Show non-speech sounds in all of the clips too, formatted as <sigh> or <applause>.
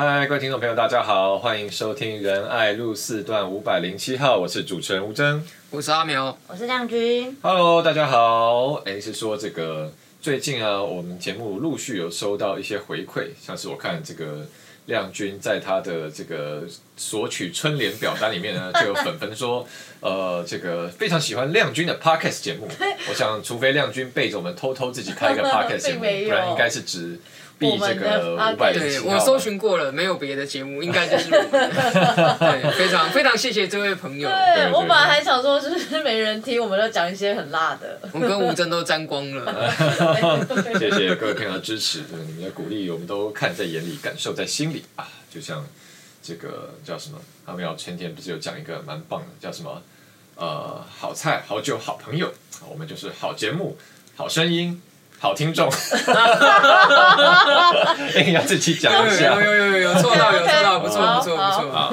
嗨，各位听众朋友，大家好，欢迎收听仁爱路四段五百零七号，我是主持人吴峥，我是阿苗，我是亮君。Hello，大家好。哎，是说这个最近啊，我们节目陆续有收到一些回馈，像是我看这个。亮君在他的这个索取春联表单里面呢，<laughs> 就有粉粉说，呃，这个非常喜欢亮君的 podcast 节目。我想，除非亮君背着我们偷偷自己开一个 <laughs> podcast 节目，不然应该是指。B 这个五百对，我搜寻过了，没有别的节目，应该就是我们。<laughs> 对，非常非常谢谢这位朋友。对，我本来还想说，就是没人听，我们都讲一些很辣的。我跟吴峥都沾光了。<laughs> 谢谢各位朋友的支持，对你们的鼓励，我们都看在眼里，感受在心里啊。就像这个叫什么？他们要前天不是有讲一个蛮棒的，叫什么？呃，好菜、好酒、好朋友，我们就是好节目、好声音。好听众，硬 <laughs> 要自己讲一下，有有有有有做到有做到，不错不错不错。好，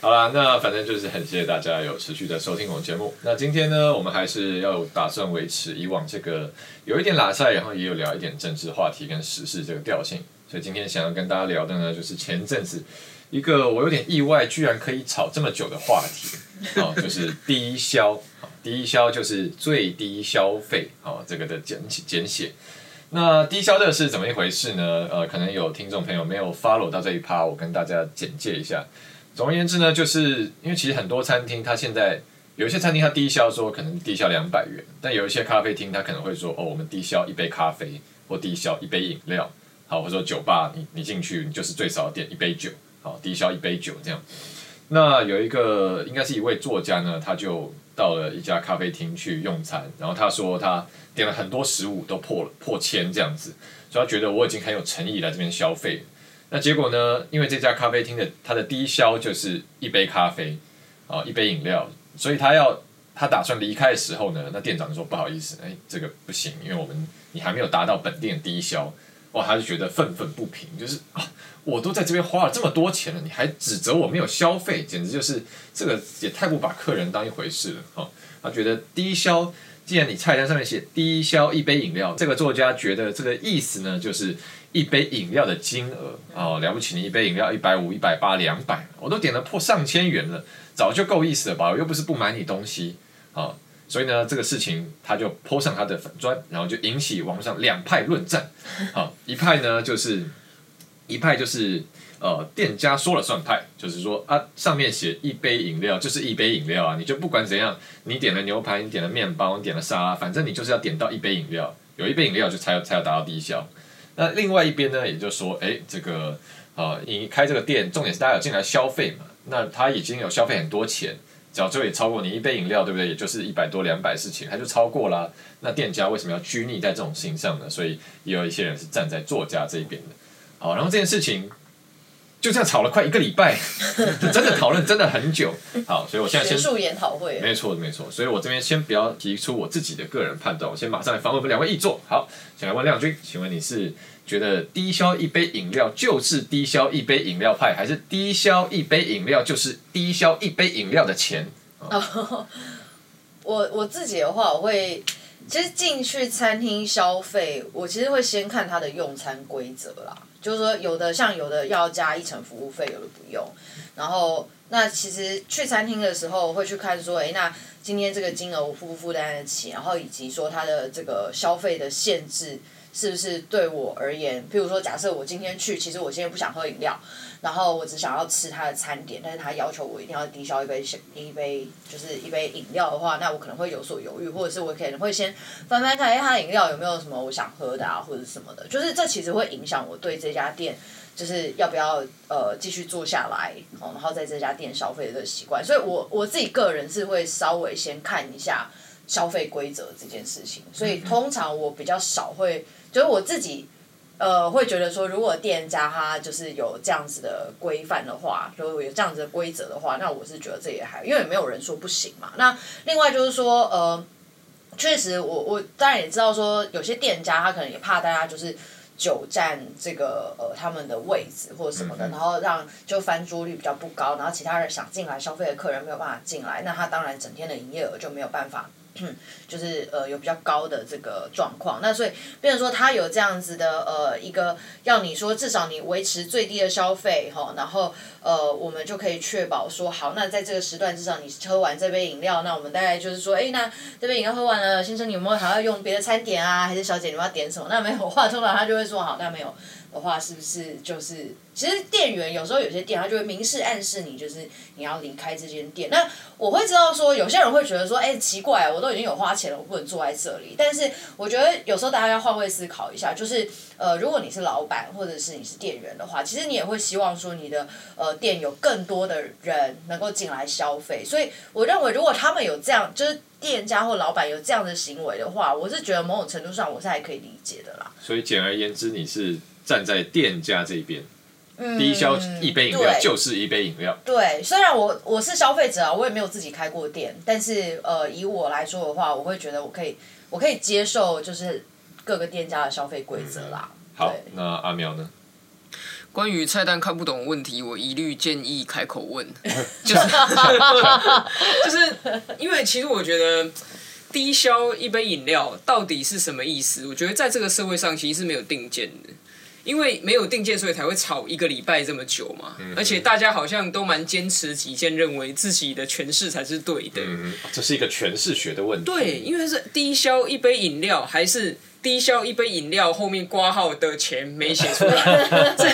好了，那反正就是很谢谢大家有持续的收听我们节目。那今天呢，我们还是要打算维持以往这个有一点拉塞，然后也有聊一点政治话题跟时事这个调性。所以今天想要跟大家聊的呢，就是前阵子一个我有点意外，居然可以炒这么久的话题，哦，就是低消。低消就是最低消费，哦，这个的简简写。那低消这个是怎么一回事呢？呃，可能有听众朋友没有 follow 到这一趴，我跟大家简介一下。总而言之呢，就是因为其实很多餐厅，它现在有一些餐厅它低消说可能低消两百元，但有一些咖啡厅它可能会说哦，我们低消一杯咖啡或低消一杯饮料，好，或者说酒吧你你进去你就是最少点一杯酒，好，低消一杯酒这样。那有一个应该是一位作家呢，他就。到了一家咖啡厅去用餐，然后他说他点了很多食物都破了破千这样子，所以他觉得我已经很有诚意来这边消费。那结果呢？因为这家咖啡厅的他的低消就是一杯咖啡啊，一杯饮料，所以他要他打算离开的时候呢，那店长就说不好意思，哎，这个不行，因为我们你还没有达到本店的低消。哇，他就觉得愤愤不平，就是啊，我都在这边花了这么多钱了，你还指责我没有消费，简直就是这个也太不把客人当一回事了哈。他觉得低消，既然你菜单上面写低消一杯饮料，这个作家觉得这个意思呢，就是一杯饮料的金额哦，了不起，你一杯饮料一百五、一百八、两百，我都点了破上千元了，早就够意思了吧？我又不是不买你东西啊。所以呢，这个事情他就 po 上他的粉砖，然后就引起网上两派论战。<laughs> 好，一派呢就是一派就是呃店家说了算派，就是说啊上面写一杯饮料就是一杯饮料啊，你就不管怎样，你点了牛排，你点了面包，你点了沙拉，反正你就是要点到一杯饮料，有一杯饮料就才有才有达到低消。那另外一边呢，也就是说，哎，这个呃你开这个店，重点是大家有进来消费嘛，那他已经有消费很多钱。早就也超过你一杯饮料，对不对？也就是一百多两百事情，他就超过了。那店家为什么要拘泥在这种形象呢？所以也有一些人是站在作家这一边的。好，然后这件事情就这样吵了快一个礼拜，<laughs> 真的讨论真的很久。好，所以我现在先学术研讨会，没错没错。所以我这边先不要提出我自己的个人判断，我先马上来访问我们两位议座。好，先来问亮君，请问你是？觉得低消一杯饮料就是低消一杯饮料派，还是低消一杯饮料就是低消一杯饮料的钱？哦、<laughs> 我我自己的话，我会其实进去餐厅消费，我其实会先看它的用餐规则啦。就是说，有的像有的要加一层服务费，有的不用。然后，那其实去餐厅的时候会去看说，哎，那今天这个金额我负不负担得起？然后以及说它的这个消费的限制。是不是对我而言，譬如说，假设我今天去，其实我今天不想喝饮料，然后我只想要吃他的餐点，但是他要求我一定要低消一杯，一杯就是一杯饮料的话，那我可能会有所犹豫，或者是我可能会先翻翻看，哎，他的饮料有没有什么我想喝的啊，或者什么的，就是这其实会影响我对这家店就是要不要呃继续做下来，然后在这家店消费的这个习惯，所以我我自己个人是会稍微先看一下消费规则这件事情，所以通常我比较少会。就是我自己，呃，会觉得说，如果店家他就是有这样子的规范的话，就有这样子的规则的话，那我是觉得这也还，因为没有人说不行嘛。那另外就是说，呃，确实我，我我当然也知道说，有些店家他可能也怕大家就是久占这个呃他们的位置或者什么的，然后让就翻桌率比较不高，然后其他人想进来消费的客人没有办法进来，那他当然整天的营业额就没有办法就是呃有比较高的这个状况。那所以，变成说他有这样子的呃一个要你说至少你维持最低的消费哈，然后呃我们就可以确保说好，那在这个时段至少你喝完这杯饮料，那我们大概就是说，哎，那这杯饮料喝完了，先生你有没有还要用别的餐点啊？还是小姐你们要点什么？那没有话，通常他就会说好，那没有。的话是不是就是，其实店员有时候有些店他就会明示暗示你，就是你要离开这间店。那我会知道说，有些人会觉得说，哎，奇怪，我都已经有花钱了，我不能坐在这里。但是我觉得有时候大家要换位思考一下，就是呃，如果你是老板或者是你是店员的话，其实你也会希望说你的呃店有更多的人能够进来消费。所以我认为，如果他们有这样，就是店家或老板有这样的行为的话，我是觉得某种程度上我是还可以理解的啦。所以简而言之，你是。站在店家这边，低消一杯饮料就是一杯饮料。对，虽然我我是消费者啊，我也没有自己开过店，但是呃，以我来说的话，我会觉得我可以，我可以接受，就是各个店家的消费规则啦。好，那阿苗呢？关于菜单看不懂的问题，我一律建议开口问，<laughs> 就是 <laughs> 就是因为其实我觉得低消一杯饮料到底是什么意思？我觉得在这个社会上其实是没有定见的。因为没有定见，所以才会吵一个礼拜这么久嘛。嗯、而且大家好像都蛮坚持己见，认为自己的诠释才是对的。嗯，这是一个诠释学的问题。对，因为是低消一杯饮料，还是低消一杯饮料后面挂号的钱没写出来。<laughs> 这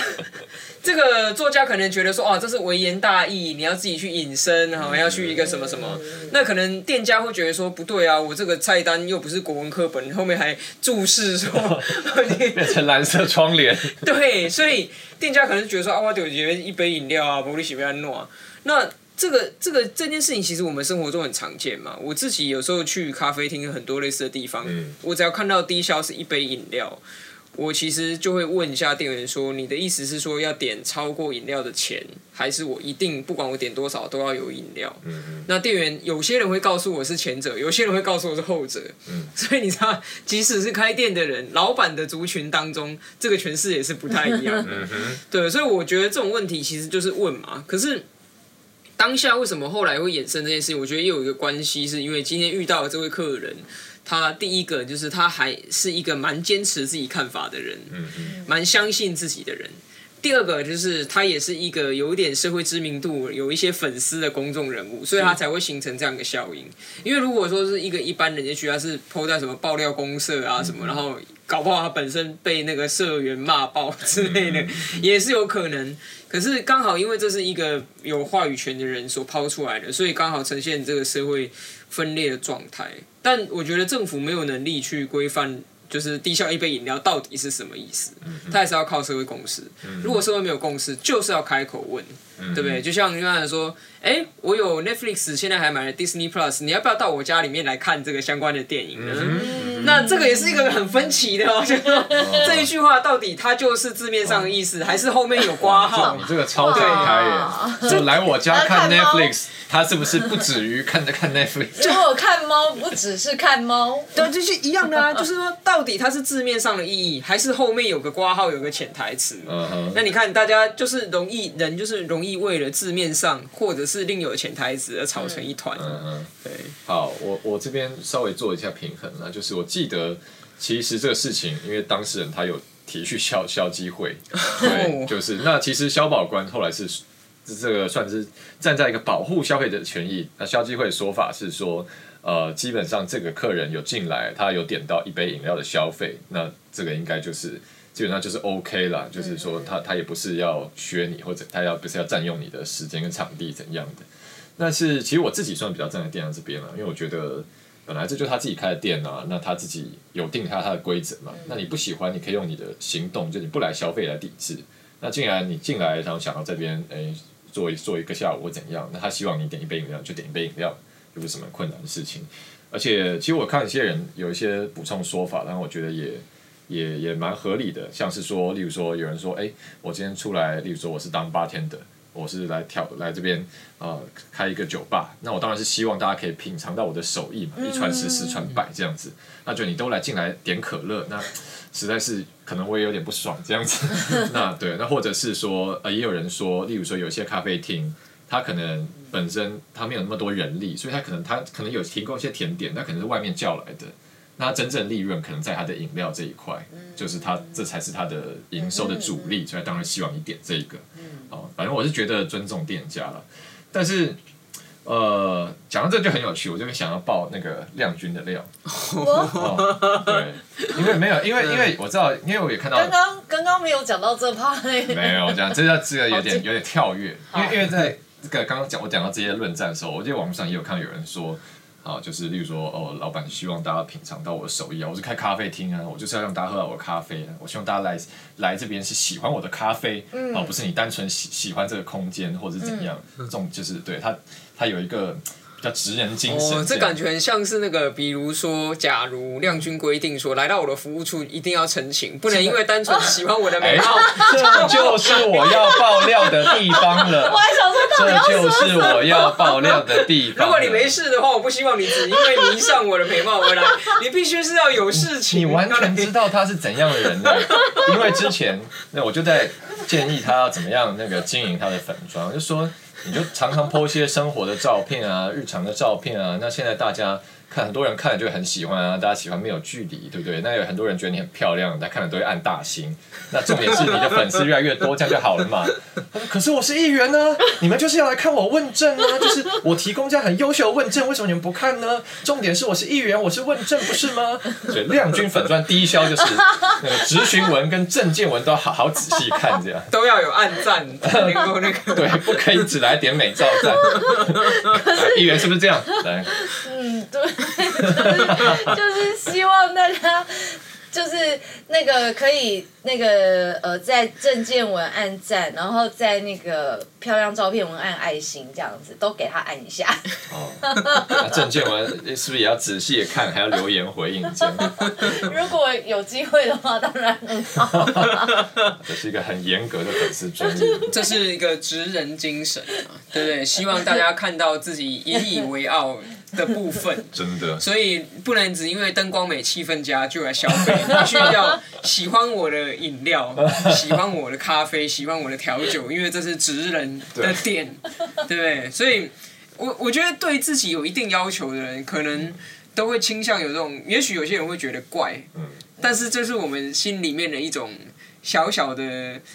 个作家可能觉得说，哦，这是微言大义，你要自己去引申，哈，要去一个什么什么。那可能店家会觉得说，不对啊，我这个菜单又不是国文课本，后面还注释说，<laughs> 变成蓝色窗帘。<laughs> 对，所以店家可能觉得说，啊，我就觉得一杯饮料啊，不利喜不要弄啊。那这个这个这件事情，其实我们生活中很常见嘛。我自己有时候去咖啡厅，很多类似的地方，嗯、我只要看到低消是一杯饮料。我其实就会问一下店员说：“你的意思是说要点超过饮料的钱，还是我一定不管我点多少都要有饮料？”嗯嗯。那店员有些人会告诉我是前者，有些人会告诉我是后者。嗯。所以你知道，即使是开店的人，老板的族群当中，这个诠释也是不太一样的。嗯。对，所以我觉得这种问题其实就是问嘛。可是当下为什么后来会衍生这件事情？我觉得也有一个关系，是因为今天遇到的这位客人。他第一个就是他还是一个蛮坚持自己看法的人，嗯嗯，蛮相信自己的人。第二个就是他也是一个有一点社会知名度、有一些粉丝的公众人物，所以他才会形成这样一个效应。因为如果说是一个一般人，也许他是 po 在什么爆料公社啊什么，然后搞不好他本身被那个社员骂爆之类的，也是有可能。可是刚好因为这是一个有话语权的人所抛出来的，所以刚好呈现这个社会分裂的状态。但我觉得政府没有能力去规范，就是低效一杯饮料到底是什么意思，他还是要靠社会共识。如果社会没有共识，就是要开口问，对不对？就像刚才说，哎，我有 Netflix，现在还买了 Disney Plus，你要不要到我家里面来看这个相关的电影呢？那这个也是一个很分歧的哦，<laughs> 就是说这一句话到底它就是字面上的意思，还是后面有挂号？你这个超展开耶！就来我家看 <laughs> Netflix。它是不是不止于看着看 Netflix？<laughs> 就我看猫，不只是看猫。对，就是一样的啊。就是说，到底它是字面上的意义，还是后面有个挂号，有个潜台词？嗯哼。那你看，大家就是容易人，就是容易为了字面上，或者是另有潜台词而吵成一团。嗯嗯。对。好，我我这边稍微做一下平衡啊，就是我记得，其实这个事情，因为当事人他有提去消消基会，<laughs> 对，就是那其实消保官后来是。这个算是站在一个保护消费者的权益。那消基会的说法是说，呃，基本上这个客人有进来，他有点到一杯饮料的消费，那这个应该就是基本上就是 OK 啦。就是说他他也不是要削你，或者他要不是要占用你的时间跟场地怎样的。但是其实我自己算比较站在店长这边了，因为我觉得本来这就是他自己开的店啊，那他自己有定下他的规则嘛。那你不喜欢，你可以用你的行动，就你不来消费来抵制。那既然你进来，然后想到这边，哎。做一做一个下午或怎样？那他希望你点一杯饮料就点一杯饮料，又不是什么困难的事情。而且其实我看一些人有一些补充说法，然后我觉得也也也蛮合理的。像是说，例如说有人说，哎，我今天出来，例如说我是当八天的我是来跳来这边、呃、开一个酒吧，那我当然是希望大家可以品尝到我的手艺嘛，一传十十传百这样子。那就你都来进来点可乐，那。实在是可能我也有点不爽这样子，<laughs> 那对，那或者是说呃，也有人说，例如说有些咖啡厅他可能本身他没有那么多人力，所以他可能他可能有提供一些甜点，那可能是外面叫来的。那真正利润可能在他的饮料这一块，就是他这才是他的营收的主力，所以当然希望你点这一个。哦，反正我是觉得尊重店家了，但是呃，讲到这就很有趣，我就会想要爆那个亮君的料。哦，对，因为没有，因为因为我知道，因为我也看到刚刚刚刚没有讲到这趴。没有讲，这个这个有点有点跳跃，因为因为在这个刚刚讲我讲到这些论战的时候，我记得网络上也有看到有人说。啊，就是例如说，哦，老板希望大家品尝到我的手艺啊，我是开咖啡厅啊，我就是要让大家喝到我的咖啡啊，我希望大家来来这边是喜欢我的咖啡，嗯、啊，不是你单纯喜喜欢这个空间或者是怎样，嗯、这种就是对他，他有一个。叫职人精神，哦，这感觉很像是那个，比如说，假如亮君规定说，来到我的服务处一定要澄清，不能因为单纯喜欢我的美貌，这就是我要爆料的地方了。<laughs> 我还想说，这就是我要爆料的地方。如果你没事的话，我不希望你只因为迷上我的美貌而来，<laughs> 你必须是要有事情。你完全知道他是怎样的人呢？<laughs> 因为之前那我就在建议他要怎么样那个经营他的粉妆，就说。你就常常 po 一些生活的照片啊，日常的照片啊。那现在大家看，很多人看了就很喜欢啊，大家喜欢没有距离，对不对？那有很多人觉得你很漂亮，大家看了都会按大心。那重点是你的粉丝越来越多，这样就好了嘛。他说：“可是我是议员呢，你们就是要来看我问政啊，就是我提供这样很优秀的问政，为什么你们不看呢？重点是我是议员，我是问政，不是吗？”所以亮君粉钻第一消就是那个质询文跟政见文都要好好仔细看，这样 <laughs> 都要有暗赞，能够那个 <laughs> <laughs> 对，不可以只来点美照赞。议员是不是这样？来，嗯，对，<laughs> 就是希望大家。就是那个可以那个呃，在政见文按赞，然后在那个漂亮照片文案爱心，这样子都给他按一下。哦，那政见文是不是也要仔细的看，还要留言回应？<laughs> 如果有机会的话，当然很好。<laughs> 这是一个很严格的粉丝专业，这是一个职人精神啊，对不对？希望大家看到自己引以为傲的部分，<laughs> 真的，所以不能只因为灯光美、气氛佳就来消费，<laughs> 必须要喜欢我的饮料，<laughs> 喜欢我的咖啡，喜欢我的调酒，因为这是职人的店，对。不对？所以我我觉得对自己有一定要求的人，可能都会倾向有这种，也许有些人会觉得怪，嗯。但是这是我们心里面的一种。小小的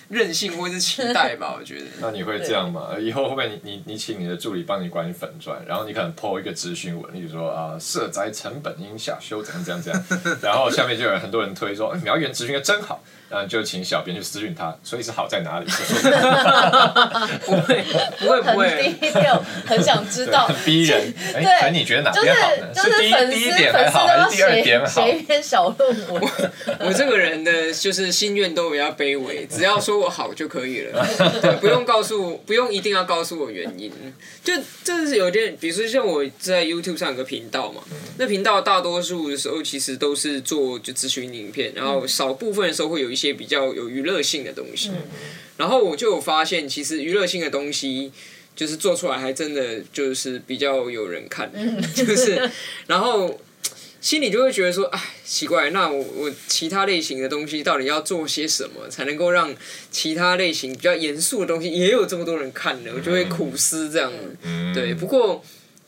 任性或是期待吧，<laughs> 我觉得。那你会这样吗？以后会不会你你你请你的助理帮你管理粉钻，然后你可能 po 一个咨询文，例如说啊，社宅成本应下修，怎样怎样怎样，<laughs> 然后下面就有很多人推说，苗媛咨询的真好。然后就请小编去私讯他，所以是好在哪里？不会不会不会，<laughs> 很低调，很想知道，很逼人。对，哎，你觉得哪边好呢？就是第一第一点还好，还是第二点好？写一篇小论文。我这个人的就是心愿都比较卑微，<laughs> 只要说我好就可以了，<laughs> 对，不用告诉，不用一定要告诉我原因。就这是有点，比如说像我在 YouTube 上有个频道嘛，那频道大多数的时候其实都是做就咨询影片，然后少部分的时候会有一些。一些比较有娱乐性的东西，然后我就有发现，其实娱乐性的东西就是做出来还真的就是比较有人看，就是，<laughs> 然后心里就会觉得说，哎，奇怪，那我我其他类型的东西到底要做些什么，才能够让其他类型比较严肃的东西也有这么多人看呢？我就会苦思这样，对，不过。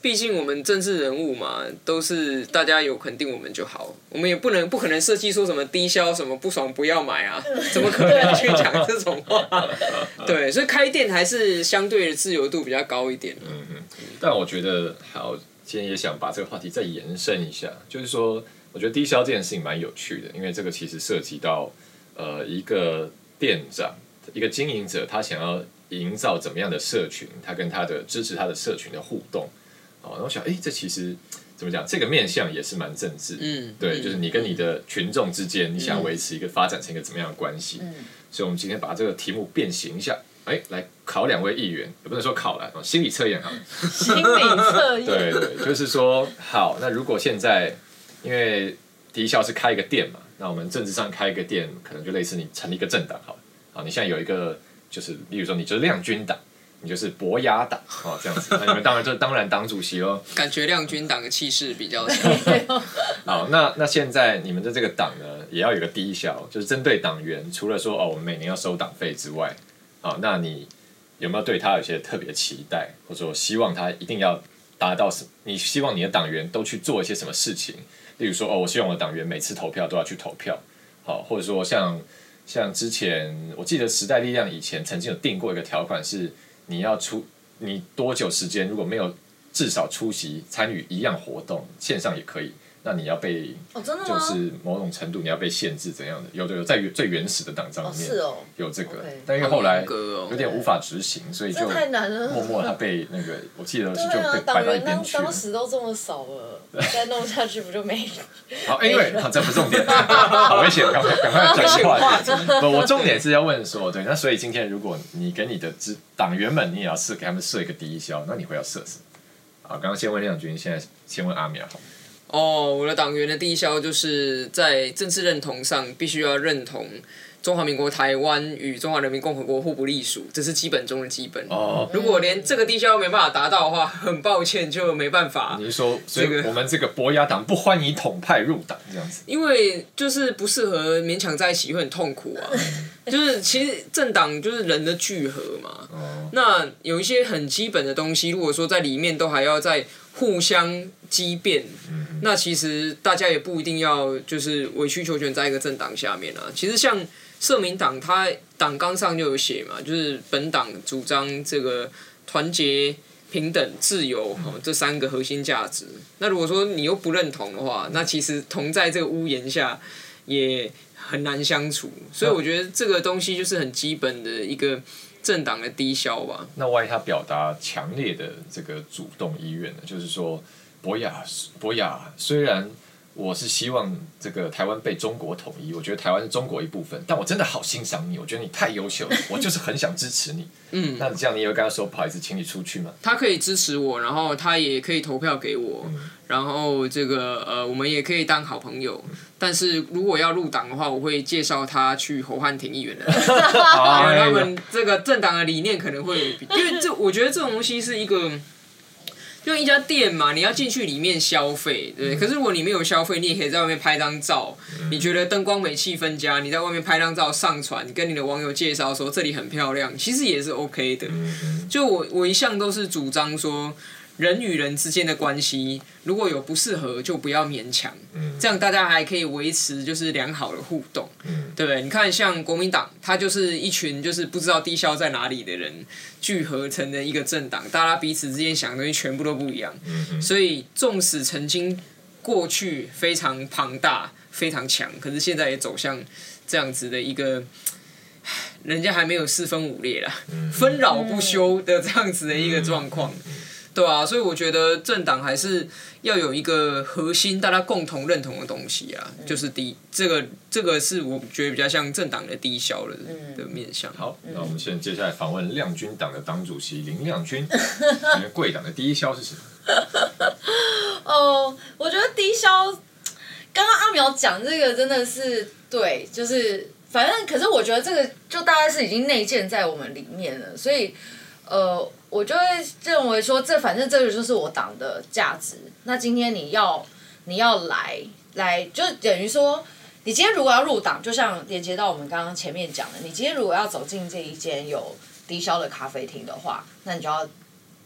毕竟我们政治人物嘛，都是大家有肯定我们就好，我们也不能不可能设计说什么低消什么不爽不要买啊，<laughs> 怎么可能去讲这种话？<laughs> 对，所以开店还是相对的自由度比较高一点。嗯嗯。但我觉得好，今天也想把这个话题再延伸一下，就是说，我觉得低消这件事情蛮有趣的，因为这个其实涉及到呃一个店长、一个经营者，他想要营造怎么样的社群，他跟他的支持他的社群的互动。哦，然后我想，哎，这其实怎么讲？这个面向也是蛮政治，嗯，对，就是你跟你的群众之间，你想维持一个发展成一个怎么样的关系？嗯，所以，我们今天把这个题目变形一下，哎，来考两位议员，也不能说考了，心理测验哈，心理测验，对 <laughs> 对，就是说，好，那如果现在因为低消是开一个店嘛，那我们政治上开一个店，可能就类似你成立一个政党，好，好，你现在有一个，就是，例如说，你就是亮军党。你就是博雅党哦，这样子，那你们当然就当然党主席喽。<laughs> 感觉亮军党的气势比较强。好，那那现在你们的这个党呢，也要有个低消，就是针对党员，除了说哦，我们每年要收党费之外，啊，那你有没有对他有些特别期待，或者说希望他一定要达到什？你希望你的党员都去做一些什么事情？例如说，哦，我希望我的党员每次投票都要去投票，好，或者说像像之前我记得时代力量以前曾经有定过一个条款，是你要出你多久时间如果没有至少出席参与一样活动，线上也可以。那你要被，就是某种程度你要被限制怎样的？有的有在最原始的党章里面有这个，但因为后来有点无法执行，所以就默默他被那个，我记得 <laughs> 是就被摆到一边去。当时都这么少了，再弄下去不就没？<laughs> 好，因为这不重点，<laughs> 好危险，赶快赶快转移话题。不，我重点是要问说，对，那所以今天如果你给你的支党员们，你也要设给他们设一个第一消，那你会要设什么？好，刚刚先问亮君，现在先问阿苗。哦，我的党员的低消就是在政治认同上必须要认同中华民国台湾与中华人民共和国互不隶属，这是基本中的基本。哦，如果连这个低消没办法达到的话，很抱歉就没办法。你是说，所以我们这个博雅党不欢迎统派入党这样子？因为就是不适合勉强在一起，会很痛苦啊。<laughs> 就是其实政党就是人的聚合嘛。哦。那有一些很基本的东西，如果说在里面都还要再互相激辩。那其实大家也不一定要就是委曲求全在一个政党下面啊。其实像社民党，它党纲上就有写嘛，就是本党主张这个团结、平等、自由这三个核心价值。那如果说你又不认同的话，那其实同在这个屋檐下也很难相处。所以我觉得这个东西就是很基本的一个政党的低效吧。那万一他表达强烈的这个主动意愿呢？就是说。博雅，博雅，虽然我是希望这个台湾被中国统一，我觉得台湾是中国一部分，但我真的好欣赏你，我觉得你太优秀了，我就是很想支持你。嗯，那这样你也会跟他说不好意思，请你出去吗？他可以支持我，然后他也可以投票给我，嗯、然后这个呃，我们也可以当好朋友。嗯、但是如果要入党的话，我会介绍他去侯汉廷议员的，<laughs> 因为他们这个政党的理念可能会，因为这我觉得这种东西是一个。就一家店嘛，你要进去里面消费，对可是如果你没有消费，你也可以在外面拍张照。嗯、你觉得灯光美、气氛佳，你在外面拍张照上传，跟你的网友介绍说这里很漂亮，其实也是 OK 的。嗯、就我我一向都是主张说。人与人之间的关系，如果有不适合，就不要勉强。嗯、这样大家还可以维持就是良好的互动，嗯、对不对？你看，像国民党，他就是一群就是不知道低效在哪里的人聚合成的一个政党，大家彼此之间想的东西全部都不一样。所以，纵使曾经过去非常庞大、非常强，可是现在也走向这样子的一个，<sighs> 人家还没有四分五裂啦，纷扰、嗯、不休的这样子的一个状况。嗯嗯嗯对啊，所以我觉得政党还是要有一个核心，大家共同认同的东西啊，嗯、就是低这个这个是我觉得比较像政党的低消的、嗯、的面向。好，那我们现在接下来访问亮君党的党主席林亮君，<laughs> 你们贵党的低消是什么？<laughs> 哦，我觉得低消，刚刚阿苗讲这个真的是对，就是反正可是我觉得这个就大概是已经内建在我们里面了，所以呃。我就会认为说，这反正这个就是我党的价值。那今天你要你要来来，就等于说，你今天如果要入党，就像连接到我们刚刚前面讲的，你今天如果要走进这一间有低消的咖啡厅的话，那你就要，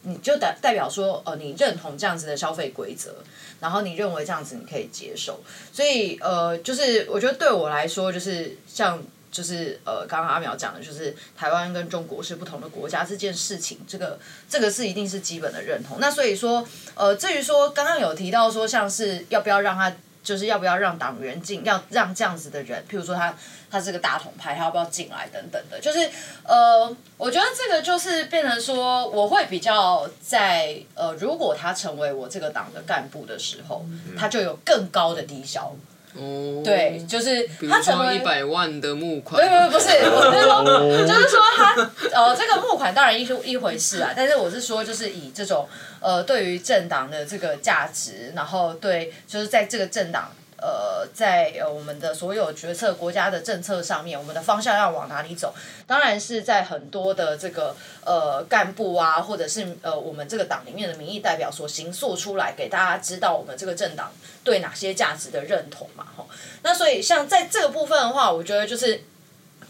你就代代表说，呃，你认同这样子的消费规则，然后你认为这样子你可以接受。所以呃，就是我觉得对我来说，就是像。就是呃，刚刚阿苗讲的，就是台湾跟中国是不同的国家这件事情，这个这个是一定是基本的认同。那所以说，呃，至于说刚刚有提到说，像是要不要让他，就是要不要让党员进，要让这样子的人，譬如说他他是个大统派，他要不要进来等等的，就是呃，我觉得这个就是变成说，我会比较在呃，如果他成为我这个党的干部的时候，他就有更高的低消。哦，对，就是他成为一百万的募款，不不，不是，我是说，就是说他呃，这个募款当然一一回事啊，但是我是说，就是以这种呃，对于政党的这个价值，然后对，就是在这个政党。呃，在呃我们的所有决策、国家的政策上面，我们的方向要往哪里走？当然是在很多的这个呃干部啊，或者是呃我们这个党里面的民意代表所行塑出来，给大家知道我们这个政党对哪些价值的认同嘛，吼。那所以像在这个部分的话，我觉得就是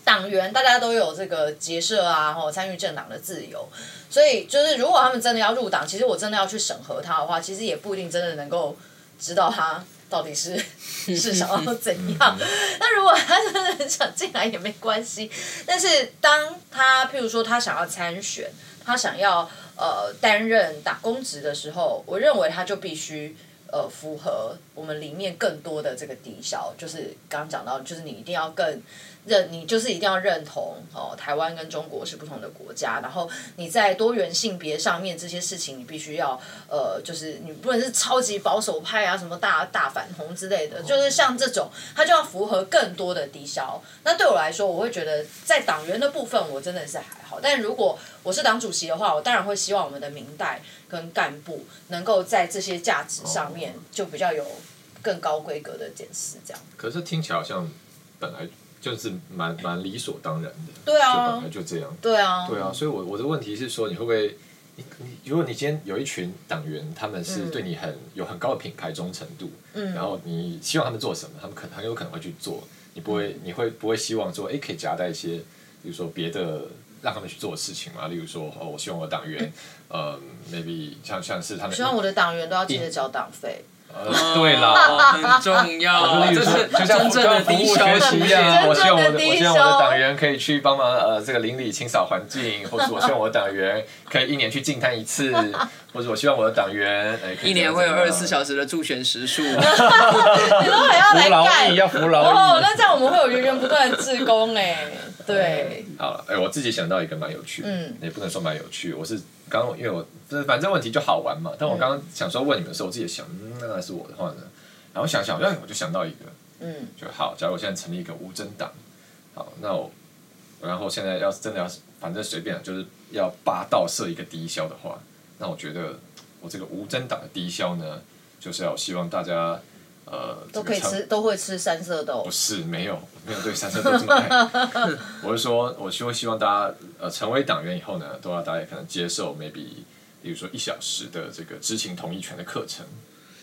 党员大家都有这个结社啊，或参与政党的自由，所以就是如果他们真的要入党，其实我真的要去审核他的话，其实也不一定真的能够知道他到底是 <laughs> 是想要怎样。<laughs> 那如果他真的很想进来也没关系，但是当他譬如说他想要参选，他想要呃担任打工职的时候，我认为他就必须。呃，符合我们里面更多的这个低消，就是刚刚讲到，就是你一定要更认，你就是一定要认同哦，台湾跟中国是不同的国家，然后你在多元性别上面这些事情，你必须要呃，就是你不能是超级保守派啊，什么大大反同之类的，就是像这种，它就要符合更多的低消。那对我来说，我会觉得在党员的部分，我真的是还好，但如果我是党主席的话，我当然会希望我们的明代。跟干部能够在这些价值上面就比较有更高规格的检视，这样。可是听起来好像本来就是蛮蛮理所当然的，对啊，就本来就这样，对啊，对啊。所以我我的问题是说，你会不会，你你如果你今天有一群党员，他们是对你很、嗯、有很高的品牌忠诚度，嗯，然后你希望他们做什么，他们可很有可能会去做，你不会，你会不会希望说，哎，可以夹带一些，比如说别的。让他们去做的事情嘛，例如说，哦，我希望我的党员，<laughs> 呃，maybe 像像是他们，希望我的党员都要记得交党费。呃，对啦，很重要。<laughs> 就是，就像服务学习一样，我希望我的我希望我的党员可以去帮忙呃这个邻里清扫环境，<laughs> 或者我希望我的党员可以一年去净滩一次，<laughs> 或者我希望我的党员哎，一年会有二十四小时的助选时数。你都还要来干，要服劳役。哦，那这样我们会有源源不断的志工哎。对，好了，哎，我自己想到一个蛮有趣的，嗯，也不能说蛮有趣，我是刚因为我就是反正问题就好玩嘛，但我刚刚想说问你们的时候，我自己也想，嗯，那是我的话呢，然后想想，哎，我就想到一个，嗯，就好，假如我现在成立一个无政党，好，那我，然后现在要是真的要，反正随便，就是要霸道设一个低消的话，那我觉得我这个无政党的低消呢，就是要希望大家。呃，都可以吃，都会吃三色豆。不是，没有，没有对三色豆这么爱。<laughs> <laughs> 我是说，我希望希望大家呃成为党员以后呢，都要大家可能接受 maybe，比如说一小时的这个知情同意权的课程。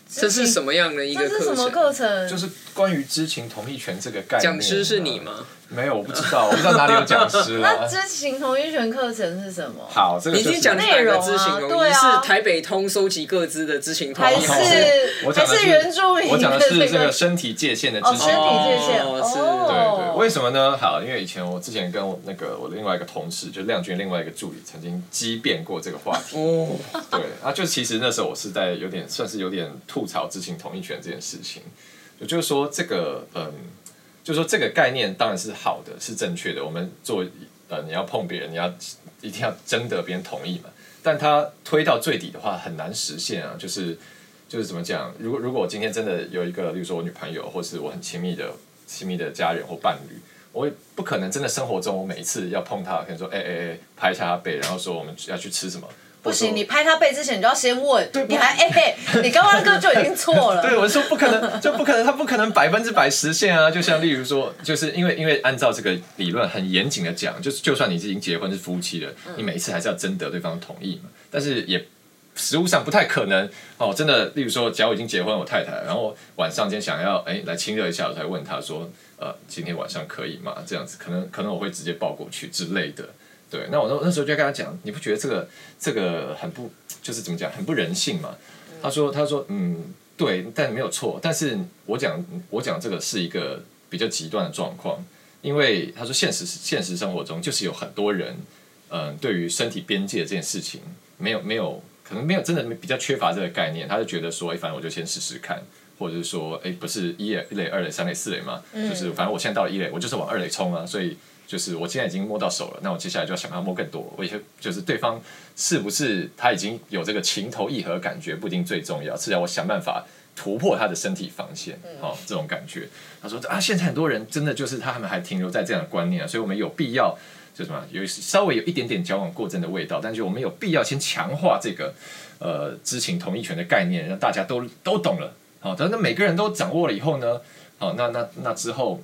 这是什么样的一个课程？这是什么课程？就是关于知情同意权这个概念。讲师是你吗？没有，我不知道，我不知道哪里有讲师。<laughs> 那知情同意权课程是什么？好，这个就是你已经讲内容啊，对啊，是台北通收集各资的知情同意权，还是还是原住民？我讲的是这个身体界限的知情。身体界限是，对对。为什么呢？好，因为以前我之前跟我那个我的另外一个同事，就亮君另外一个助理，曾经激辩过这个话题。哦，对啊，就其实那时候我是在有点算是有点吐槽知情同意权这件事情，也就是说这个嗯。就是说这个概念当然是好的，是正确的。我们做呃，你要碰别人，你要一定要征得别人同意嘛。但他推到最底的话，很难实现啊。就是就是怎么讲？如果如果我今天真的有一个，比如说我女朋友，或是我很亲密的亲密的家人或伴侣，我也不可能真的生活中我每一次要碰他，可能说哎哎哎，拍一下他背，然后说我们要去吃什么。不行，你拍他背之前，你就要先问，你还哎、欸，你刚刚那个就已经错了。<laughs> 对，我说不可能，就不可能，他不可能百分之百实现啊！就像例如说，就是因为因为按照这个理论很严谨的讲，就是就算你是已经结婚是夫妻了，你每一次还是要征得对方同意嘛。但是也实物上不太可能哦，真的，例如说，假如我已经结婚，我太太，然后晚上今天想要哎来亲热一下，我才问他说，呃，今天晚上可以吗？这样子，可能可能我会直接抱过去之类的。对，那我那那时候就跟他讲，你不觉得这个这个很不，就是怎么讲，很不人性嘛？他说，他说，嗯，对，但没有错。但是我讲，我讲这个是一个比较极端的状况，因为他说现实现实生活中就是有很多人，嗯、呃，对于身体边界这件事情，没有没有，可能没有真的比较缺乏这个概念，他就觉得说，哎，反正我就先试试看，或者是说，哎，不是一垒、一垒、二垒、三垒、四垒嘛，就是反正我现在到了一垒，我就是往二垒冲啊，所以。就是我现在已经摸到手了，那我接下来就要想要摸更多。我也就是对方是不是他已经有这个情投意合感觉，不一定最重要，是要我想办法突破他的身体防线。好、哦，这种感觉。他说啊，现在很多人真的就是他们还停留在这样的观念啊，所以我们有必要就什么有稍微有一点点矫枉过正的味道，但是我们有必要先强化这个呃知情同意权的概念，让大家都都懂了。好、哦，等那每个人都掌握了以后呢，好、哦，那那那之后。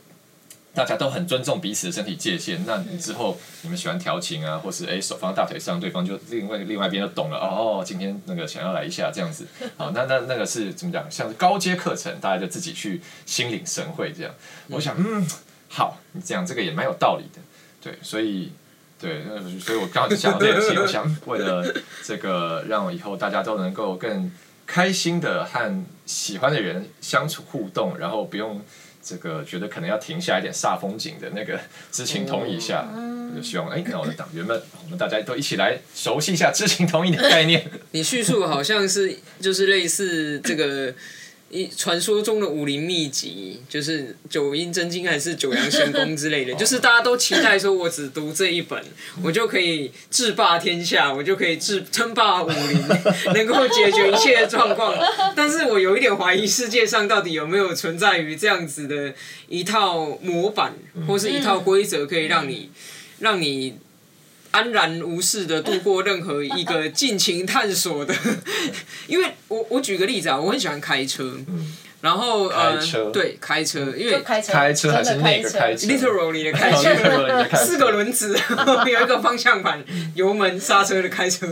大家都很尊重彼此的身体界限，那你之后你们喜欢调情啊，或是哎手放大腿上，对方就另外另外一边就懂了哦，今天那个想要来一下这样子，好，那那那个是怎么讲？像是高阶课程，大家就自己去心领神会这样。我想，嗯，好，你这样这个也蛮有道理的。对，所以对，所以我刚好就想到这件事情，<laughs> 我想为了这个让以后大家都能够更开心的和喜欢的人相处互动，然后不用。这个觉得可能要停下一点煞风景的那个知情同意下，我就希望哎，那我的党员们，我们大家都一起来熟悉一下知情同意的概念。<laughs> 你叙述好像是就是类似这个。一传说中的武林秘籍，就是九阴真经还是九阳神功之类的，<laughs> 就是大家都期待说，我只读这一本，我就可以制霸天下，我就可以制称霸武林，<laughs> 能够解决一切的状况。但是我有一点怀疑，世界上到底有没有存在于这样子的一套模板，或是一套规则，可以让你，让你。安然无事的度过任何一个尽情探索的，<laughs> 因为我我举个例子啊，我很喜欢开车，嗯、然后呃，对，开车，因为开车，开车还是那个开车，literally 的开车，四个轮子，有一个方向盘，油门刹车的开车，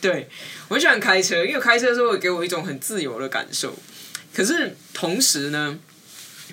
对，我很喜欢开车，因为开车的时候会给我一种很自由的感受，可是同时呢，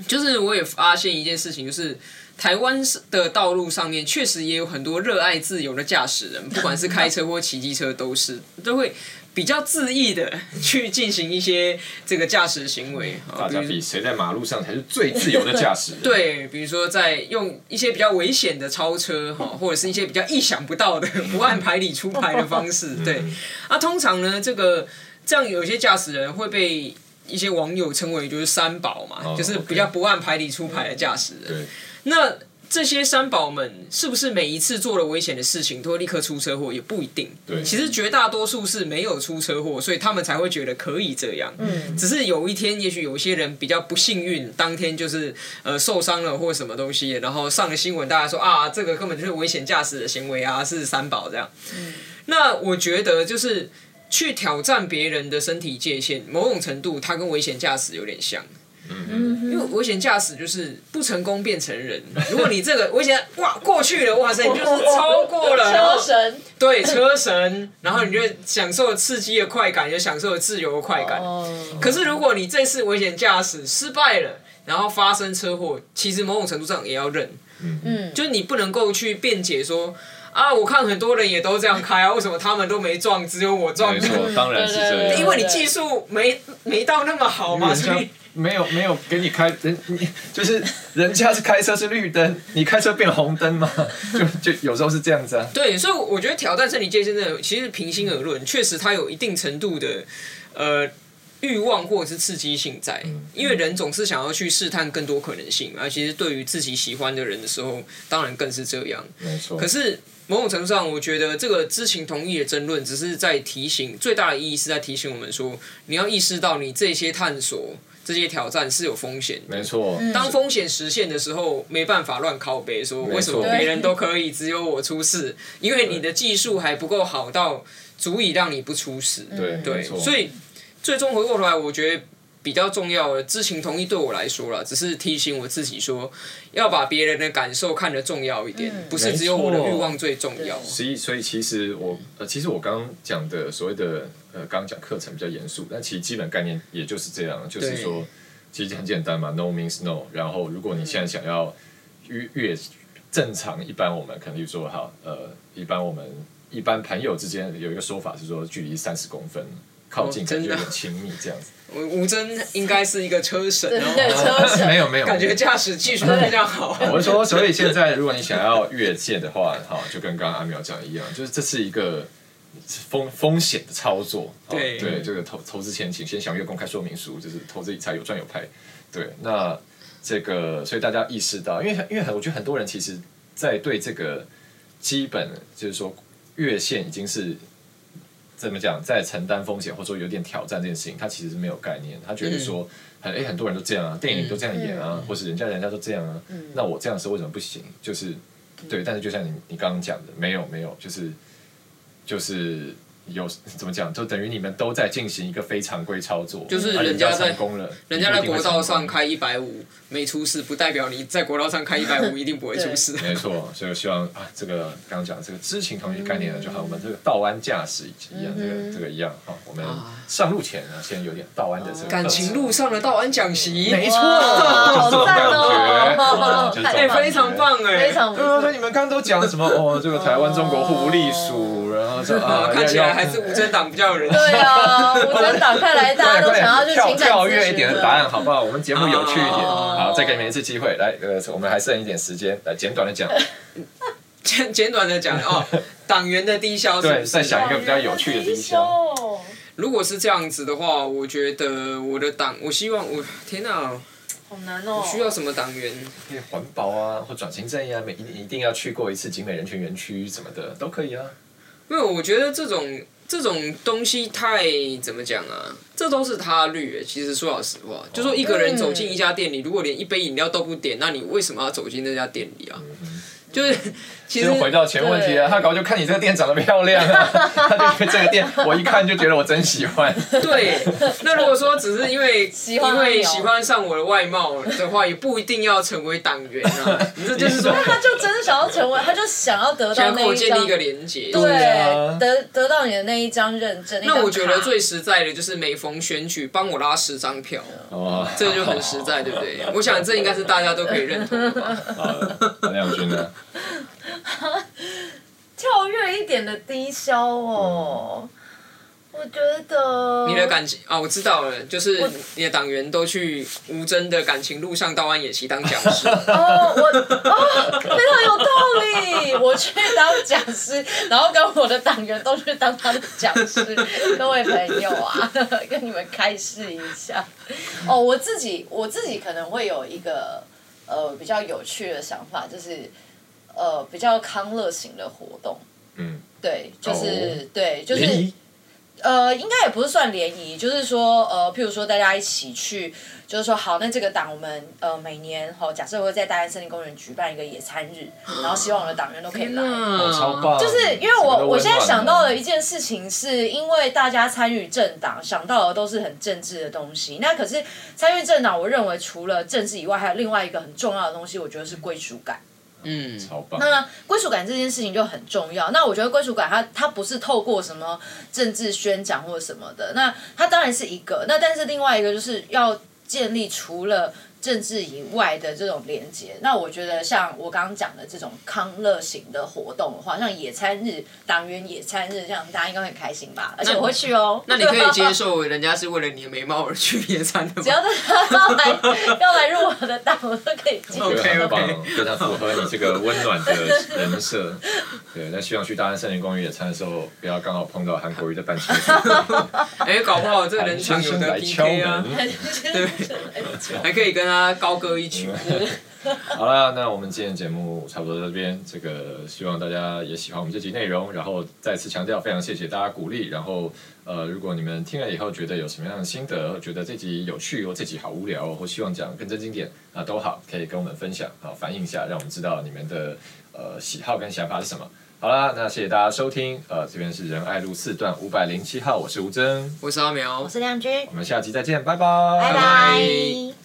就是我也发现一件事情，就是。台湾的道路上面确实也有很多热爱自由的驾驶人，不管是开车或骑机车，都是都会比较恣意的去进行一些这个驾驶行为。大家比谁在马路上才是最自由的驾驶人？对，比如说在用一些比较危险的超车哈，或者是一些比较意想不到的不按牌理出牌的方式。对，啊，通常呢，这个这样有些驾驶人会被一些网友称为就是三宝嘛，哦、就是比较不按牌理出牌的驾驶人。那这些三宝们是不是每一次做了危险的事情都会立刻出车祸？也不一定。对，其实绝大多数是没有出车祸，所以他们才会觉得可以这样。嗯，只是有一天，也许有一些人比较不幸运，当天就是呃受伤了或什么东西，然后上了新闻，大家说啊，这个根本就是危险驾驶的行为啊，是三宝这样。嗯，那我觉得就是去挑战别人的身体界限，某种程度它跟危险驾驶有点像。嗯，因为危险驾驶就是不成功变成人。如果你这个危险哇过去了，哇塞，你就是超过了车神，对车神，然后你就享受刺激的快感，也享受自由的快感。可是如果你这次危险驾驶失败了，然后发生车祸，其实某种程度上也要认。嗯，就是你不能够去辩解说啊，我看很多人也都这样开啊，为什么他们都没撞，只有我撞？没错，当然是这样。因为你技术没没到那么好嘛，所以。没有没有给你开人，你就是人家是开车是绿灯，你开车变红灯嘛，<laughs> 就就有时候是这样子啊。对，所以我觉得挑战生理界限的，其实平心而论，确实它有一定程度的呃欲望或者是刺激性在，因为人总是想要去试探更多可能性，而其实对于自己喜欢的人的时候，当然更是这样。没错。可是某种程度上，我觉得这个知情同意的争论，只是在提醒，最大的意义是在提醒我们说，你要意识到你这些探索。这些挑战是有风险的，没错。当风险实现的时候，没办法乱靠背说为什么别人都可以，只有我出事？因为你的技术还不够好到足以让你不出事。对对，所以最终回过头来，我觉得比较重要的知情同意对我来说啦，只是提醒我自己说，要把别人的感受看得重要一点，不是只有我的欲望最重要。所以，所以其实我呃，其实我刚刚讲的所谓的。呃，刚刚讲课程比较严肃，但其实基本概念也就是这样，就是说，其实很简单嘛，no means no。然后，如果你现在想要越越正常，一般我们可能就说好，呃，一般我们一般朋友之间有一个说法是说，距离三十公分，靠近感觉有点亲密这样子。吴吴尊应该是一个车神，对车神，没有没有，感觉驾驶技术非常好。我是说，所以现在如果你想要越界的话，哈，就跟刚刚阿苗讲一样，就是这是一个。风风险的操作，对对，这个投投资前请先详阅公开说明书，就是投资理财有赚有赔。对，那这个所以大家意识到，因为因为很我觉得很多人其实，在对这个基本就是说越线已经是怎么讲，在承担风险或者说有点挑战这件事情，他其实是没有概念，他觉得说很哎很多人都这样啊，电影都这样演啊，或是人家人家都这样啊，那我这样是为什么不行？就是对，但是就像你你刚刚讲的，没有没有，就是。就是有怎么讲，就等于你们都在进行一个非常规操作，就是人家在成功了，人家在国道上开一百五没出事，不代表你在国道上开一百五 <laughs> 一定不会出事。没错，所以我希望啊，这个刚刚讲这个知情同意概念呢，就和我们这个道安驾驶一样，这个这个一样啊。我们上路前呢，先有点道安的这个感情路上的道安讲习，没错，就是这种感觉，哎，非常棒哎，非常。所以你们刚刚都讲了什么？哦，这个台湾中国互不隶属，然啊，<laughs> 看起来还是无政党比较有人气。对啊，无政党看来大家都想要去跳跳跃一点的答案，好不好？我们节目有趣一点，好，再给你们一次机会，来，呃，我们还剩一点时间，来简短的讲，<laughs> 简简短的讲哦，党员的低消，对，再想一个比较有趣的低消。如果是这样子的话，我觉得我的党，我希望我天哪，好难哦，需要什么党员？可以环保啊，或转型正义啊，每一一定要去过一次景美人权园区什么的都可以啊。因为我觉得这种。这种东西太怎么讲啊？这都是他律。其实说老实话，就说一个人走进一家店里，如果连一杯饮料都不点，那你为什么要走进那家店里啊？就是。其实回到前问题了，他搞就看你这个店长得漂亮啊，<laughs> 他就觉得这个店我一看就觉得我真喜欢。对，<laughs> 那如果说只是因为因为喜欢上我的外貌的话，也不一定要成为党员啊。<laughs> 你这就是说，他就真的想要成为，他就想要得到那建立一个连接，对，得得到你的那一张认证。那我觉得最实在的就是每逢选举帮我拉十张票，哦，这个就很实在，对不对？我想这应该是大家都可以认同的吧。好，亮君呢？<laughs> 跳跃一点的低消哦，嗯、我觉得。你的感情啊，我知道了，就是你的党员都去吴峥的感情路上到安野崎当讲师。<laughs> 哦，我哦非常有道理，<laughs> 我去当讲师，然后跟我的党员都去当他的讲师，各位朋友啊，跟你们开示一下。哦，我自己我自己可能会有一个呃比较有趣的想法，就是。呃，比较康乐型的活动，嗯，对，就是、哦、对，就是，呃，应该也不是算联谊，就是说，呃，譬如说大家一起去，就是说，好，那这个党我们呃每年哈，假设会在大安森林公园举办一个野餐日，然后希望我的党员都可以来，哦、超棒，就是因为我我现在想到的一件事情，是因为大家参与政党，想到的都是很政治的东西，那可是参与政党，我认为除了政治以外，还有另外一个很重要的东西，我觉得是归属感。嗯，超棒。那归属感这件事情就很重要。那我觉得归属感它，它它不是透过什么政治宣讲或者什么的。那它当然是一个。那但是另外一个就是要建立除了。政治以外的这种连接，那我觉得像我刚刚讲的这种康乐型的活动的话，像野餐日、党员野餐日，这样大家应该会很开心吧？而且我会去哦。那你可以接受人家是为了你的眉毛而去野餐的吗？只要他要来要来入我的党，我都可以接受。OK OK，非常符合你这个温暖的人设。<laughs> 对，那希望去大安森林公园野餐的时候，不要刚好碰到韩国瑜的办公室。<laughs> 哎，搞不好这个人场有的 PK 啊，<laughs> 对，还可以跟。他高歌一曲。<laughs> 好了，那我们今天节目差不多到这边。这个希望大家也喜欢我们这集内容。然后再次强调，非常谢谢大家鼓励。然后呃，如果你们听了以后觉得有什么样的心得，觉得这集有趣或这集好无聊，或希望讲更真经典啊，都好，可以跟我们分享啊，反映一下，让我们知道你们的呃喜好跟想法是什么。好啦，那谢谢大家收听。呃，这边是仁爱路四段五百零七号，我是吴峥，我是阿苗，我是亮君，我们下集再见，拜拜，拜拜。